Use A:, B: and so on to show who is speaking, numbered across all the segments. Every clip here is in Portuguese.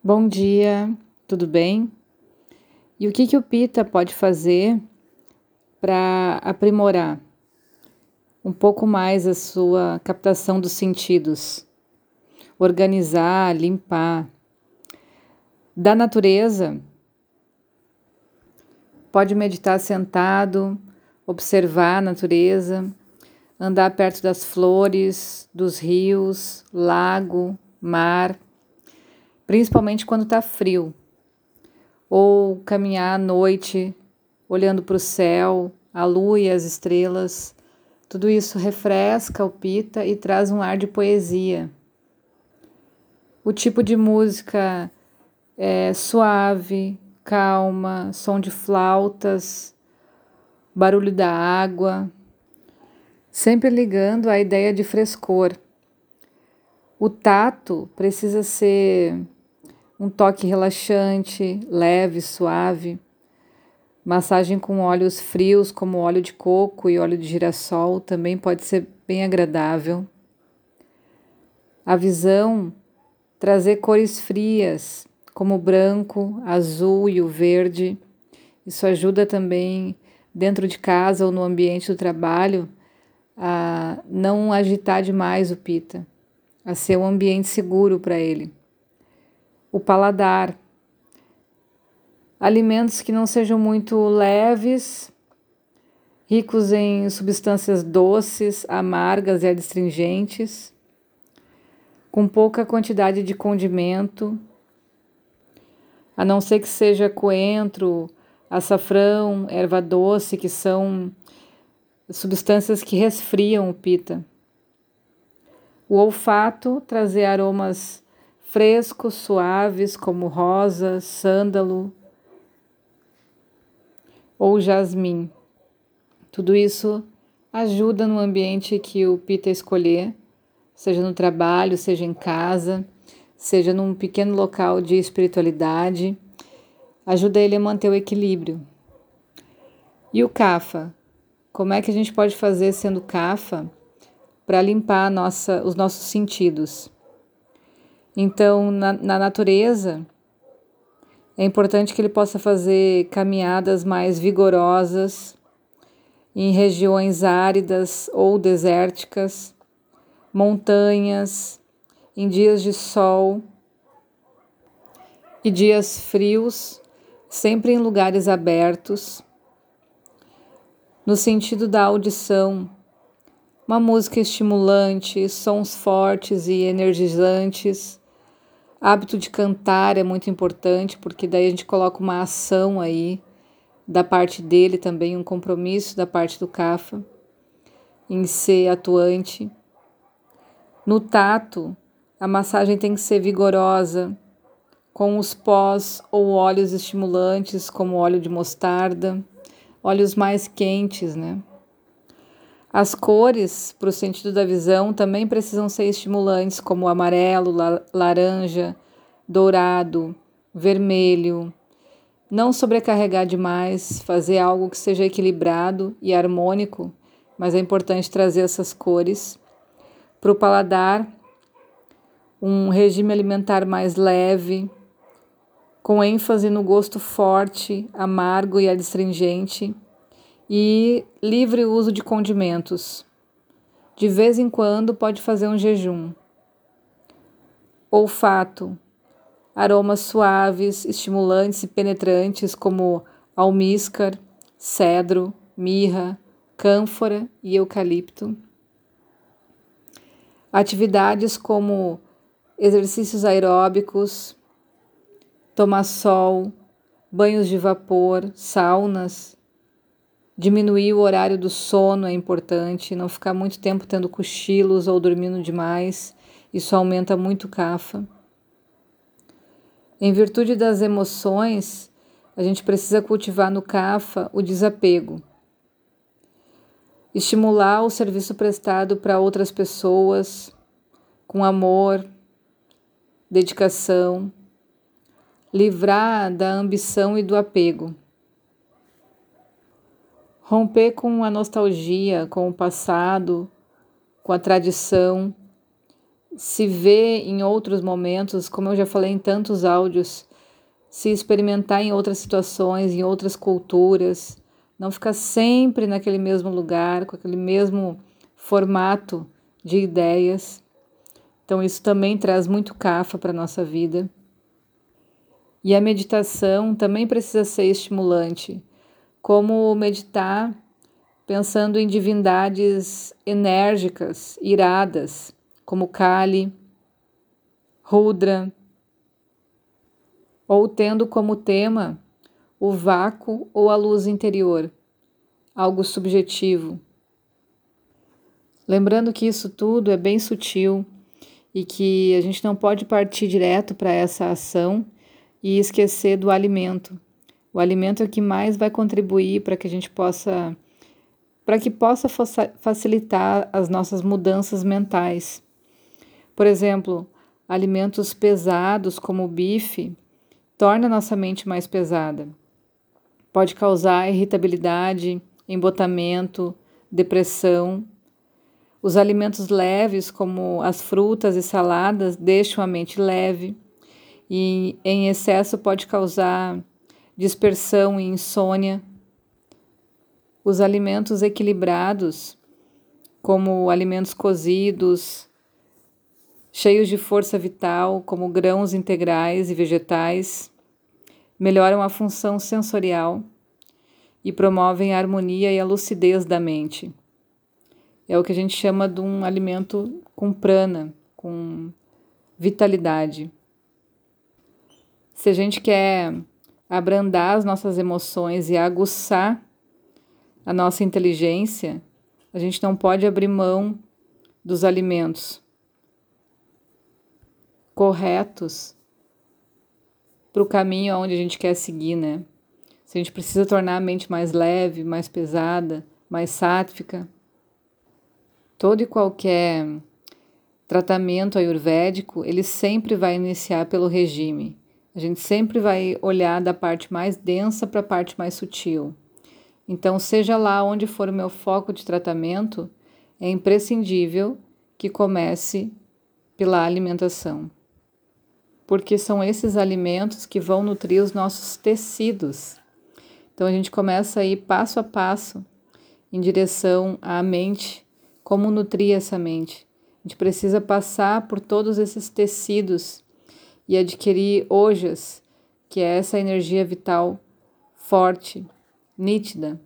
A: Bom dia, tudo bem? E o que, que o Pita pode fazer para aprimorar um pouco mais a sua captação dos sentidos? Organizar, limpar. Da natureza, pode meditar sentado, observar a natureza, andar perto das flores, dos rios, lago, mar principalmente quando está frio, ou caminhar à noite olhando para o céu, a lua e as estrelas. Tudo isso refresca o pita e traz um ar de poesia. O tipo de música é suave, calma, som de flautas, barulho da água, sempre ligando à ideia de frescor. O tato precisa ser um toque relaxante, leve, suave. Massagem com óleos frios, como óleo de coco e óleo de girassol, também pode ser bem agradável. A visão, trazer cores frias, como o branco, azul e o verde. Isso ajuda também dentro de casa ou no ambiente do trabalho a não agitar demais o pita, a ser um ambiente seguro para ele o paladar. Alimentos que não sejam muito leves, ricos em substâncias doces, amargas e adstringentes, com pouca quantidade de condimento, a não ser que seja coentro, açafrão, erva doce, que são substâncias que resfriam o pita. O olfato, trazer aromas frescos, suaves, como rosa, sândalo ou jasmim. Tudo isso ajuda no ambiente que o Pita escolher, seja no trabalho, seja em casa, seja num pequeno local de espiritualidade, ajuda ele a manter o equilíbrio. E o Kafa? Como é que a gente pode fazer sendo Kafa para limpar nossa, os nossos sentidos? Então, na, na natureza, é importante que ele possa fazer caminhadas mais vigorosas em regiões áridas ou desérticas, montanhas, em dias de sol e dias frios, sempre em lugares abertos. No sentido da audição, uma música estimulante, sons fortes e energizantes Hábito de cantar é muito importante, porque daí a gente coloca uma ação aí da parte dele também, um compromisso da parte do CAFA em ser atuante. No tato, a massagem tem que ser vigorosa, com os pós ou óleos estimulantes, como óleo de mostarda, óleos mais quentes, né? As cores, para o sentido da visão, também precisam ser estimulantes, como amarelo, la laranja, dourado, vermelho. Não sobrecarregar demais, fazer algo que seja equilibrado e harmônico, mas é importante trazer essas cores. Para o paladar, um regime alimentar mais leve, com ênfase no gosto forte, amargo e adstringente e livre uso de condimentos. De vez em quando pode fazer um jejum. Olfato. Aromas suaves, estimulantes e penetrantes como almíscar, cedro, mirra, cânfora e eucalipto. Atividades como exercícios aeróbicos, tomar sol, banhos de vapor, saunas, Diminuir o horário do sono é importante, não ficar muito tempo tendo cochilos ou dormindo demais, isso aumenta muito o CAFA. Em virtude das emoções, a gente precisa cultivar no CAFA o desapego. Estimular o serviço prestado para outras pessoas com amor, dedicação, livrar da ambição e do apego. Romper com a nostalgia, com o passado, com a tradição, se ver em outros momentos, como eu já falei em tantos áudios, se experimentar em outras situações, em outras culturas, não ficar sempre naquele mesmo lugar, com aquele mesmo formato de ideias. Então, isso também traz muito cafa para a nossa vida. E a meditação também precisa ser estimulante, como meditar pensando em divindades enérgicas, iradas, como Kali, Rudra, ou tendo como tema o vácuo ou a luz interior, algo subjetivo. Lembrando que isso tudo é bem sutil e que a gente não pode partir direto para essa ação e esquecer do alimento. O alimento é o que mais vai contribuir para que a gente possa para que possa facilitar as nossas mudanças mentais. Por exemplo, alimentos pesados como o bife torna nossa mente mais pesada. Pode causar irritabilidade, embotamento, depressão. Os alimentos leves, como as frutas e saladas, deixam a mente leve e em excesso pode causar dispersão e insônia. Os alimentos equilibrados, como alimentos cozidos, cheios de força vital, como grãos integrais e vegetais, melhoram a função sensorial e promovem a harmonia e a lucidez da mente. É o que a gente chama de um alimento com prana, com vitalidade. Se a gente quer abrandar as nossas emoções e aguçar a nossa inteligência, a gente não pode abrir mão dos alimentos corretos para o caminho aonde a gente quer seguir, né? Se a gente precisa tornar a mente mais leve, mais pesada, mais sátrica, todo e qualquer tratamento ayurvédico, ele sempre vai iniciar pelo regime. A gente sempre vai olhar da parte mais densa para a parte mais sutil. Então, seja lá onde for o meu foco de tratamento, é imprescindível que comece pela alimentação porque são esses alimentos que vão nutrir os nossos tecidos. Então a gente começa a ir passo a passo em direção à mente, como nutrir essa mente. A gente precisa passar por todos esses tecidos e adquirir ojas, que é essa energia vital forte, nítida.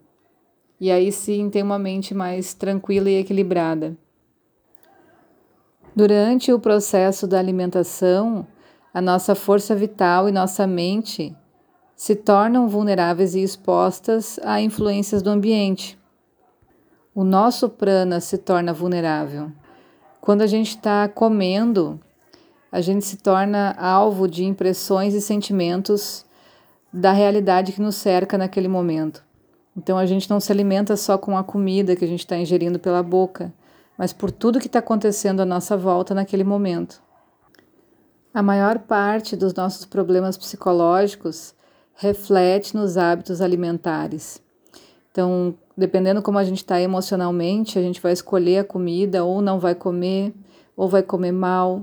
A: E aí sim tem uma mente mais tranquila e equilibrada. Durante o processo da alimentação, a nossa força vital e nossa mente se tornam vulneráveis e expostas a influências do ambiente. O nosso prana se torna vulnerável. Quando a gente está comendo, a gente se torna alvo de impressões e sentimentos da realidade que nos cerca naquele momento. Então a gente não se alimenta só com a comida que a gente está ingerindo pela boca, mas por tudo que está acontecendo à nossa volta naquele momento. A maior parte dos nossos problemas psicológicos reflete nos hábitos alimentares. Então, dependendo como a gente está emocionalmente, a gente vai escolher a comida ou não vai comer, ou vai comer mal.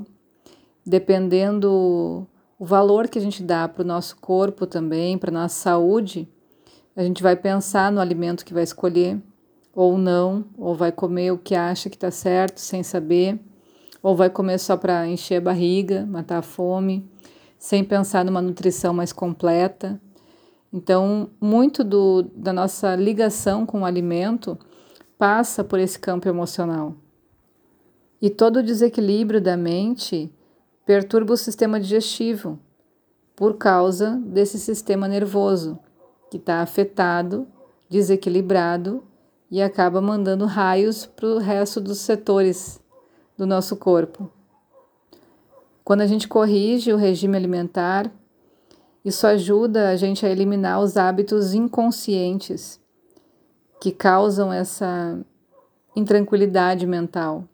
A: Dependendo o valor que a gente dá para o nosso corpo também, para a nossa saúde, a gente vai pensar no alimento que vai escolher, ou não, ou vai comer o que acha que está certo sem saber ou vai comer só para encher a barriga, matar a fome, sem pensar numa nutrição mais completa. Então, muito do, da nossa ligação com o alimento passa por esse campo emocional. E todo o desequilíbrio da mente perturba o sistema digestivo por causa desse sistema nervoso que está afetado, desequilibrado e acaba mandando raios para o resto dos setores do nosso corpo. Quando a gente corrige o regime alimentar, isso ajuda a gente a eliminar os hábitos inconscientes que causam essa intranquilidade mental.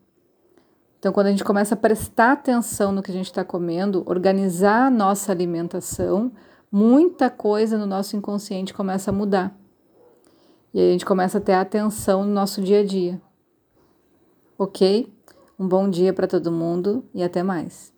A: Então, quando a gente começa a prestar atenção no que a gente está comendo, organizar a nossa alimentação, muita coisa no nosso inconsciente começa a mudar. E a gente começa a ter atenção no nosso dia a dia. Ok? Um bom dia para todo mundo e até mais.